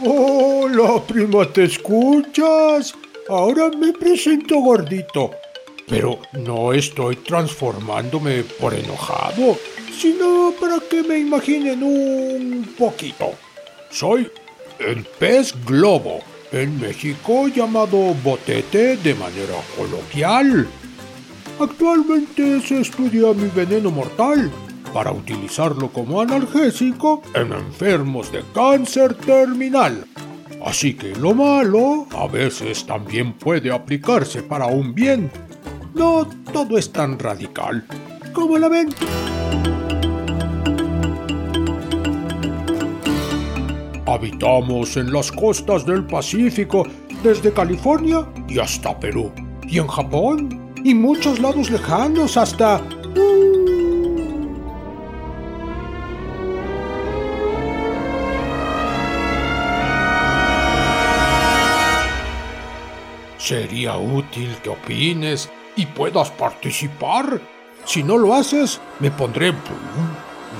Hola, prima, ¿te escuchas? Ahora me presento gordito. Pero no estoy transformándome por enojado, sino para que me imaginen un poquito. Soy el pez globo, en México llamado botete de manera coloquial. Actualmente se estudia mi veneno mortal para utilizarlo como analgésico en enfermos de cáncer terminal. Así que lo malo a veces también puede aplicarse para un bien. No todo es tan radical. ¿Cómo la ven? Habitamos en las costas del Pacífico, desde California y hasta Perú, y en Japón, y muchos lados lejanos hasta... Sería útil que opines y puedas participar. Si no lo haces, me pondré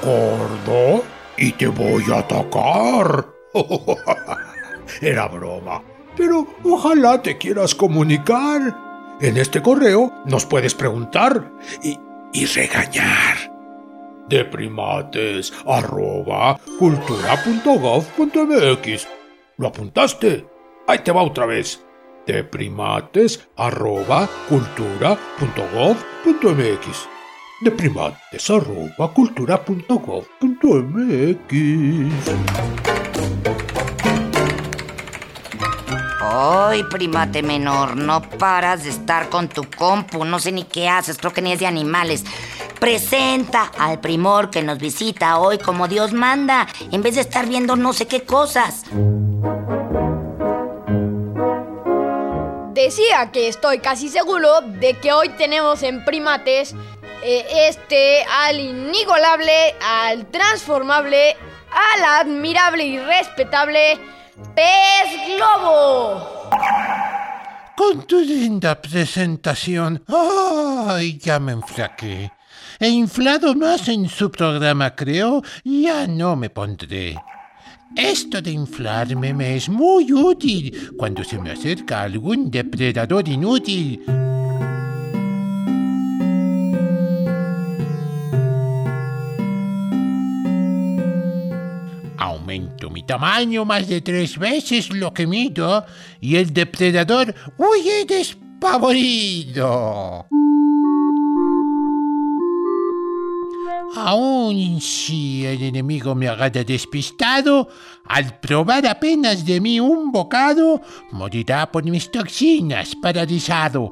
gordo y te voy a atacar. Era broma. Pero ojalá te quieras comunicar. En este correo nos puedes preguntar y, y regañar. De primates arroba cultura.gov.mx. ¿Lo apuntaste? Ahí te va otra vez. De primates arroba de primates arroba cultura.gov.mx. Ay, primate menor, no paras de estar con tu compu, no sé ni qué haces, creo que ni es de animales. Presenta al primor que nos visita hoy como Dios manda, en vez de estar viendo no sé qué cosas. Decía que estoy casi seguro de que hoy tenemos en primates eh, este al inigualable, al transformable, al admirable y respetable pez globo. Con tu linda presentación, ¡ay! Ya me enflaqué. He inflado más en su programa, creo. Ya no me pondré. Esto de inflarme me es muy útil cuando se me acerca algún depredador inútil. Aumento mi tamaño más de tres veces lo que mido y el depredador huye despavorido. Aún si el enemigo me agarra despistado, al probar apenas de mí un bocado, morirá por mis toxinas paralizado.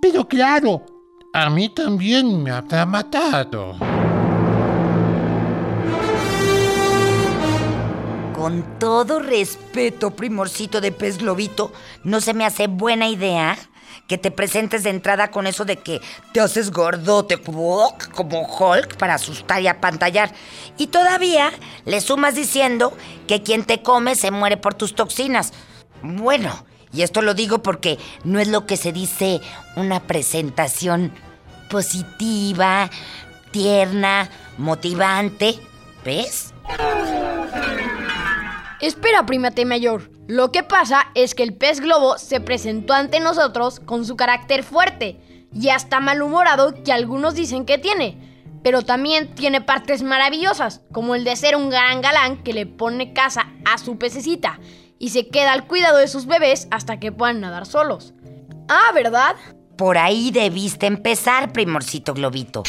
Pero claro, a mí también me habrá matado. Con todo respeto, primorcito de pez globito, ¿no se me hace buena idea que te presentes de entrada con eso de que te haces gordote como Hulk para asustar y apantallar? Y todavía le sumas diciendo que quien te come se muere por tus toxinas. Bueno, y esto lo digo porque no es lo que se dice una presentación positiva, tierna, motivante. ¿Ves? Espera, primate mayor. Lo que pasa es que el pez globo se presentó ante nosotros con su carácter fuerte y hasta malhumorado que algunos dicen que tiene. Pero también tiene partes maravillosas, como el de ser un gran galán que le pone casa a su pececita y se queda al cuidado de sus bebés hasta que puedan nadar solos. Ah, ¿verdad? Por ahí debiste empezar, primorcito globito.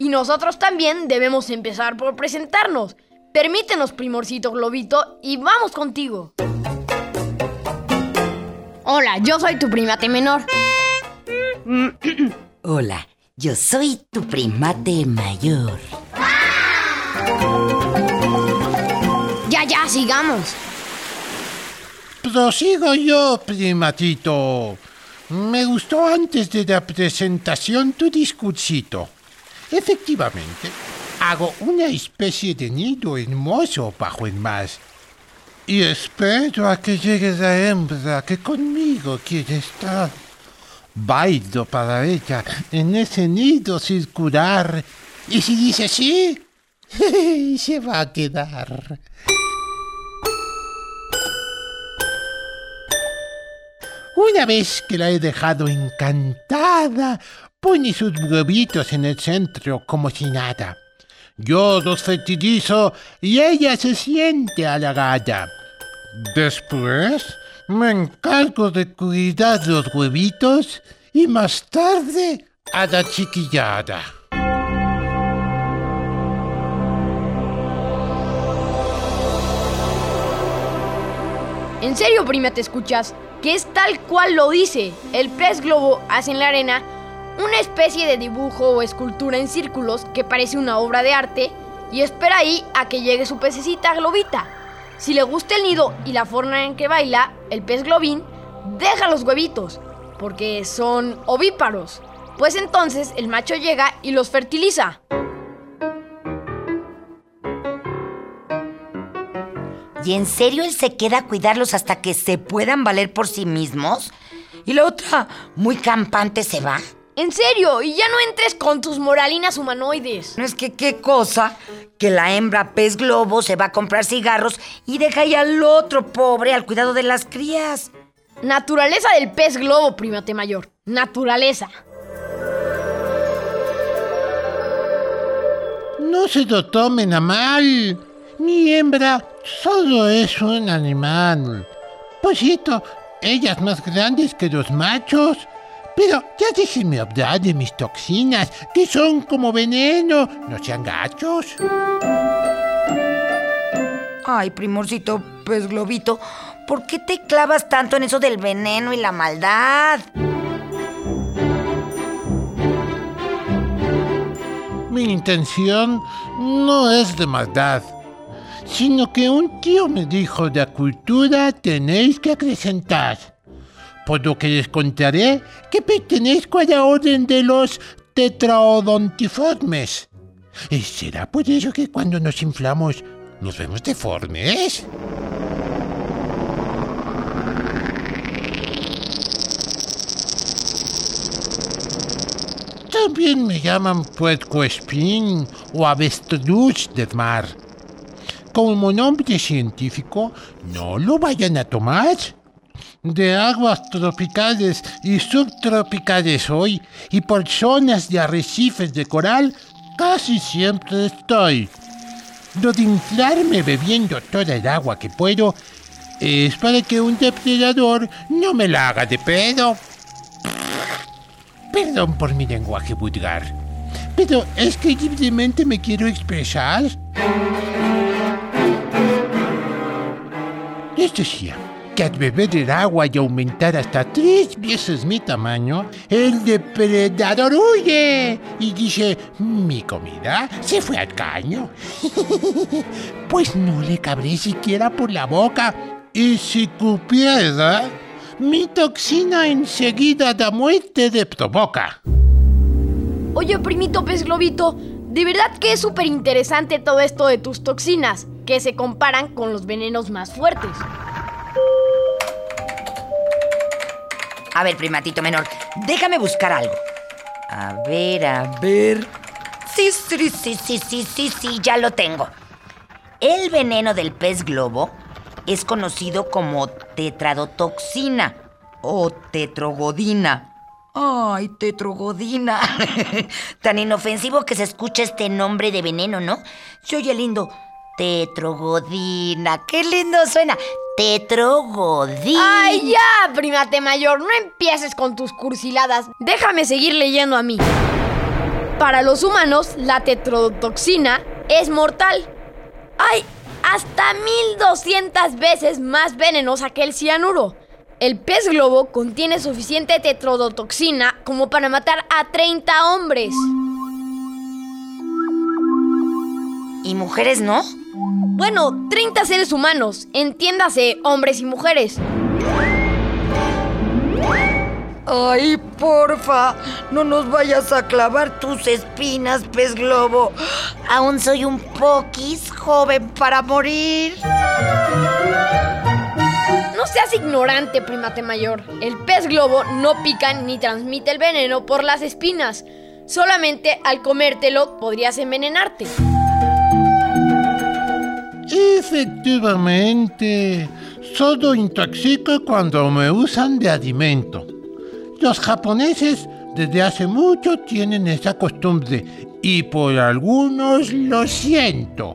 Y nosotros también debemos empezar por presentarnos. Permítenos, primorcito globito, y vamos contigo. Hola, yo soy tu primate menor. Hola, yo soy tu primate mayor. Ya, ya, sigamos. Prosigo yo, primatito. Me gustó antes de la presentación tu discursito. Efectivamente, hago una especie de nido hermoso bajo el mar. Y espero a que llegue la hembra que conmigo quiere estar. Bailo para ella en ese nido circular. Y si dice sí, se va a quedar. Una vez que la he dejado encantada, pone sus huevitos en el centro como si nada. Yo los fertilizo y ella se siente halagada. Después me encargo de cuidar los huevitos y más tarde a la chiquillada. En serio, prima, te escuchas, que es tal cual lo dice. El pez globo hace en la arena una especie de dibujo o escultura en círculos que parece una obra de arte y espera ahí a que llegue su pececita globita. Si le gusta el nido y la forma en que baila, el pez globín deja los huevitos, porque son ovíparos. Pues entonces el macho llega y los fertiliza. ¿Y en serio él se queda a cuidarlos hasta que se puedan valer por sí mismos? ¿Y la otra, muy campante, se va? En serio, y ya no entres con tus moralinas humanoides. No es que qué cosa que la hembra pez globo se va a comprar cigarros y deja ahí al otro pobre al cuidado de las crías. Naturaleza del pez globo, primate mayor. Naturaleza. No se lo tomen a mal. Mi hembra solo es un animal. Pollito, ella es más grande que los machos. Pero ya déjenme hablar de mis toxinas, que son como veneno. No sean gachos. Ay, primorcito pez globito, ¿por qué te clavas tanto en eso del veneno y la maldad? Mi intención no es de maldad, sino que un tío me dijo de cultura tenéis que acrecentar. Por lo que les contaré que pertenezco a la orden de los tetraodontiformes. ¿Y será por eso que cuando nos inflamos nos vemos deformes? También me llaman puercoespín o avestruz del mar. Como nombre científico, no lo vayan a tomar. De aguas tropicales y subtropicales soy, y por zonas de arrecifes de coral casi siempre estoy. Lo de inflarme bebiendo toda el agua que puedo es para que un depredador no me la haga de pedo. Perdón por mi lenguaje vulgar, pero es que libremente me quiero expresar. Les decía al beber el agua y aumentar hasta tres veces mi tamaño, el depredador huye y dice, mi comida se fue al caño. pues no le cabré siquiera por la boca. Y si cupiera, mi toxina enseguida da muerte de provoca. Oye, primito pez globito, de verdad que es súper interesante todo esto de tus toxinas, que se comparan con los venenos más fuertes. A ver, primatito menor, déjame buscar algo. A ver, a ver. Sí, sí, sí, sí, sí, sí, sí, ya lo tengo. El veneno del pez globo es conocido como tetradotoxina o tetrogodina. Ay, tetrogodina. Tan inofensivo que se escucha este nombre de veneno, ¿no? Se oye lindo. Tetrogodina. Qué lindo suena. Tetrogodina. ¡Ay, ya, primate mayor! No empieces con tus cursiladas. Déjame seguir leyendo a mí. Para los humanos, la tetrodotoxina es mortal. ¡Ay! Hasta 1200 veces más venenosa que el cianuro. el pez globo contiene suficiente tetrodotoxina como para matar a 30 hombres. ¿Y mujeres no? Bueno, 30 seres humanos, entiéndase, hombres y mujeres. Ay, porfa, no nos vayas a clavar tus espinas, pez globo. Aún soy un poquis joven para morir. No seas ignorante, primate mayor. El pez globo no pica ni transmite el veneno por las espinas. Solamente al comértelo podrías envenenarte. Efectivamente, solo intoxica cuando me usan de alimento. Los japoneses desde hace mucho tienen esa costumbre y por algunos lo siento.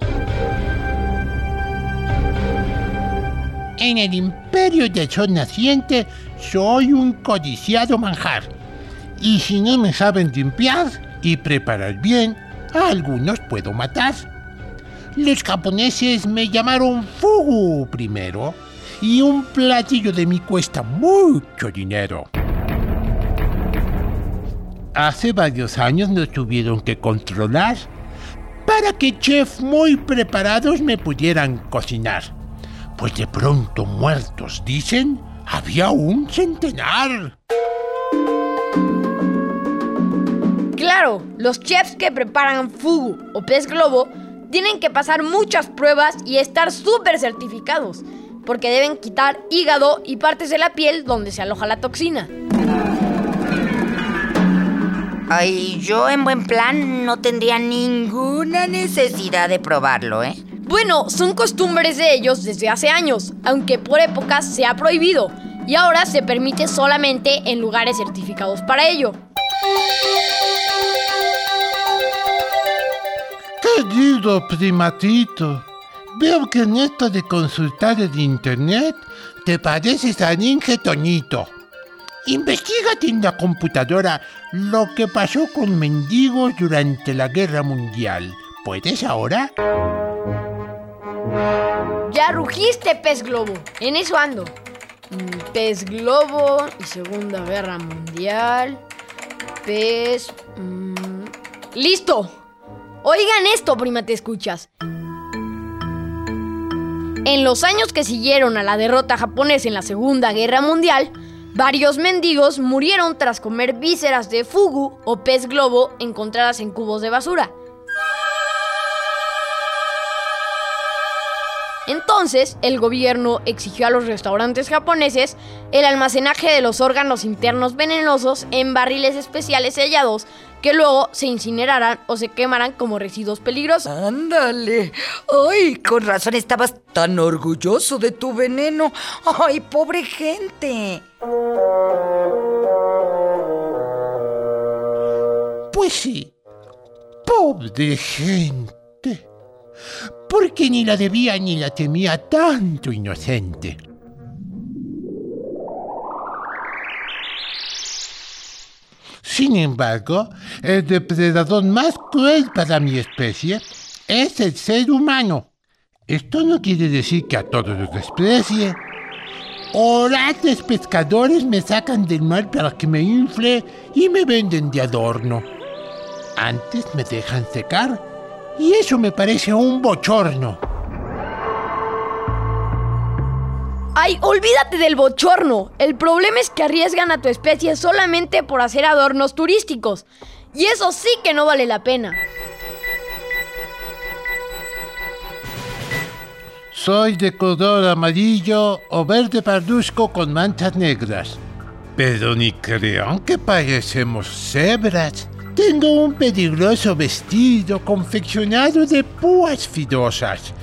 En el imperio del sol naciente soy un codiciado manjar. Y si no me saben limpiar y preparar bien, a algunos puedo matar. Los japoneses me llamaron fugu primero y un platillo de mí cuesta mucho dinero. Hace varios años nos tuvieron que controlar para que chefs muy preparados me pudieran cocinar. Pues de pronto muertos, dicen, había un centenar. Claro, los chefs que preparan fugu o pez globo tienen que pasar muchas pruebas y estar súper certificados, porque deben quitar hígado y partes de la piel donde se aloja la toxina. Ay, yo en buen plan no tendría ninguna necesidad de probarlo, ¿eh? Bueno, son costumbres de ellos desde hace años, aunque por épocas se ha prohibido y ahora se permite solamente en lugares certificados para ello. Querido primatito, veo que en esto de consultar el internet te pareces a Ninja Toñito. Investígate en la computadora lo que pasó con mendigos durante la Guerra Mundial. ¿Puedes ahora? Ya rugiste, pez globo. En eso ando. Pez globo y Segunda Guerra Mundial. Pez... mm, ¡Listo! Oigan esto, prima, te escuchas. En los años que siguieron a la derrota japonesa en la Segunda Guerra Mundial, varios mendigos murieron tras comer vísceras de fugu o pez globo encontradas en cubos de basura. Entonces, el gobierno exigió a los restaurantes japoneses el almacenaje de los órganos internos venenosos en barriles especiales sellados que luego se incineraran o se quemaran como residuos peligrosos. Ándale. Ay, con razón estabas tan orgulloso de tu veneno. Ay, pobre gente. Pues sí. Pobre gente. Porque ni la debía ni la temía tanto inocente. Sin embargo, el depredador más cruel para mi especie es el ser humano. Esto no quiere decir que a todos los desprecie. Orates pescadores me sacan del mar para que me infle y me venden de adorno. Antes me dejan secar y eso me parece un bochorno. ¡Ay, olvídate del bochorno! El problema es que arriesgan a tu especie solamente por hacer adornos turísticos. Y eso sí que no vale la pena. Soy de color amarillo o verde parduzco con manchas negras. Pero ni crean que parecemos cebras. Tengo un peligroso vestido confeccionado de púas fidosas.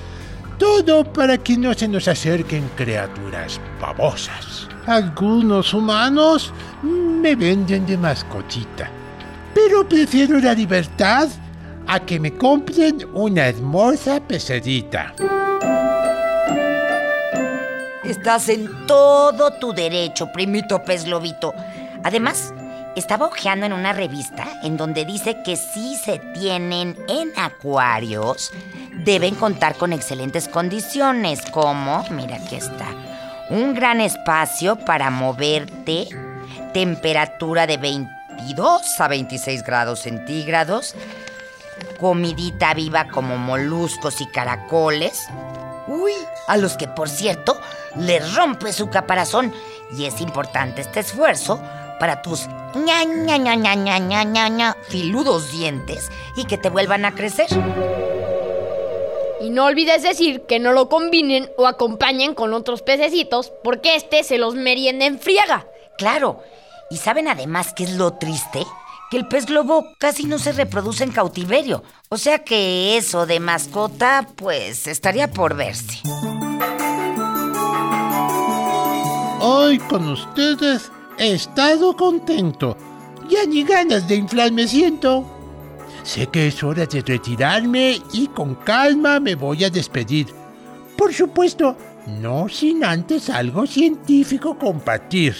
Todo para que no se nos acerquen criaturas babosas. Algunos humanos me venden de mascotita. Pero prefiero la libertad a que me compren una hermosa pecerita. Estás en todo tu derecho, primito pez lobito. Además, estaba hojeando en una revista en donde dice que si se tienen en acuarios, deben contar con excelentes condiciones, como, mira aquí está, un gran espacio para moverte, temperatura de 22 a 26 grados centígrados, comidita viva como moluscos y caracoles. Uy, a los que por cierto les rompe su caparazón y es importante este esfuerzo para tus ña, ña, ña, ña, ña, ña, ña, ña filudos dientes y que te vuelvan a crecer. Y no olvides decir que no lo combinen o acompañen con otros pececitos porque este se los merienda en friega. Claro. ¿Y saben además qué es lo triste? Que el pez globo casi no se reproduce en cautiverio. O sea que eso de mascota, pues estaría por verse. Hoy con ustedes he estado contento. Ya ni ganas de inflar me siento. Sé que es hora de retirarme y con calma me voy a despedir. Por supuesto, no sin antes algo científico compartir.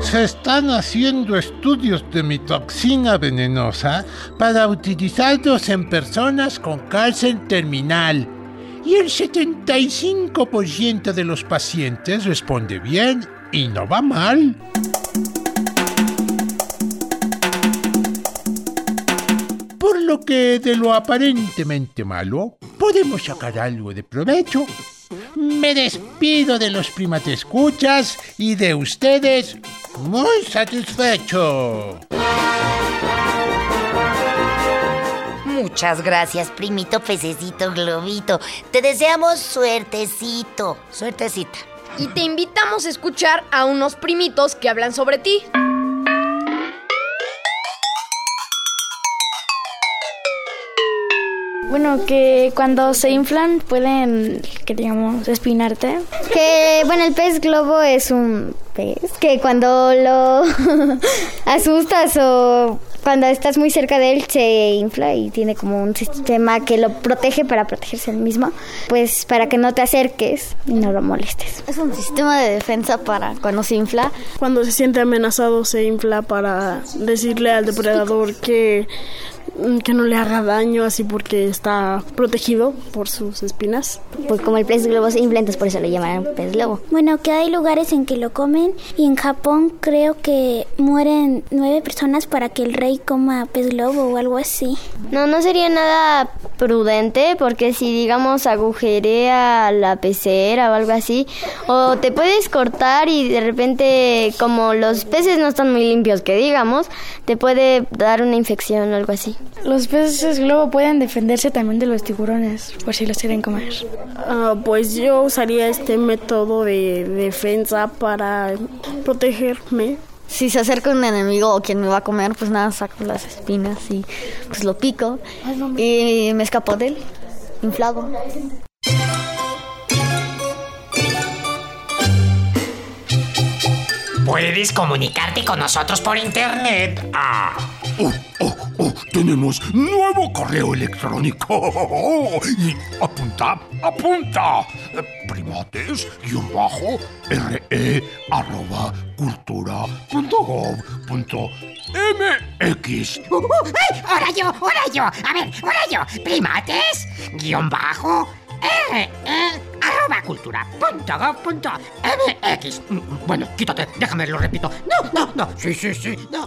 Se están haciendo estudios de mi toxina venenosa para utilizarlos en personas con cáncer terminal. Y el 75% de los pacientes responde bien y no va mal. Por lo que de lo aparentemente malo podemos sacar algo de provecho. Me despido de los primates escuchas y de ustedes muy satisfecho. Muchas gracias, primito pececito globito. Te deseamos suertecito, suertecita. Y te invitamos a escuchar a unos primitos que hablan sobre ti. Bueno, que cuando se inflan pueden, que digamos, espinarte. Que, bueno, el pez globo es un pez que cuando lo asustas o cuando estás muy cerca de él se infla y tiene como un sistema que lo protege para protegerse él mismo, pues para que no te acerques y no lo molestes. Es un sistema de defensa para cuando se infla. Cuando se siente amenazado se infla para decirle al depredador que que no le haga daño así porque está protegido por sus espinas. Pues como el pez globo se infla, entonces por eso le llaman pez globo. Bueno, que hay lugares en que lo comen y en Japón creo que mueren nueve personas para que el rey coma pez globo o algo así. No, no sería nada prudente porque si digamos agujerea la pecera o algo así, o te puedes cortar y de repente como los peces no están muy limpios que digamos, te puede dar una infección o algo así. Los peces globo pueden defenderse también de los tiburones, por si los quieren comer. Ah, pues yo usaría este método de defensa para protegerme. Si se acerca un enemigo o quien me va a comer, pues nada, saco las espinas y pues lo pico y me escapo de él, inflado. Puedes comunicarte con nosotros por internet. Ah. Oh, oh, oh, tenemos nuevo correo electrónico. Y apunta, apunta. Primates, guion bajo, re, arroba, cultura, punto gov, punto mx. Uh, ahora yo, ahora yo. A ver, ahora yo. Primates, guion bajo, re, arroba cultura punto gov punto mx. Bueno, quítate, déjame, lo repito. No, no, no. Sí, sí, sí, no.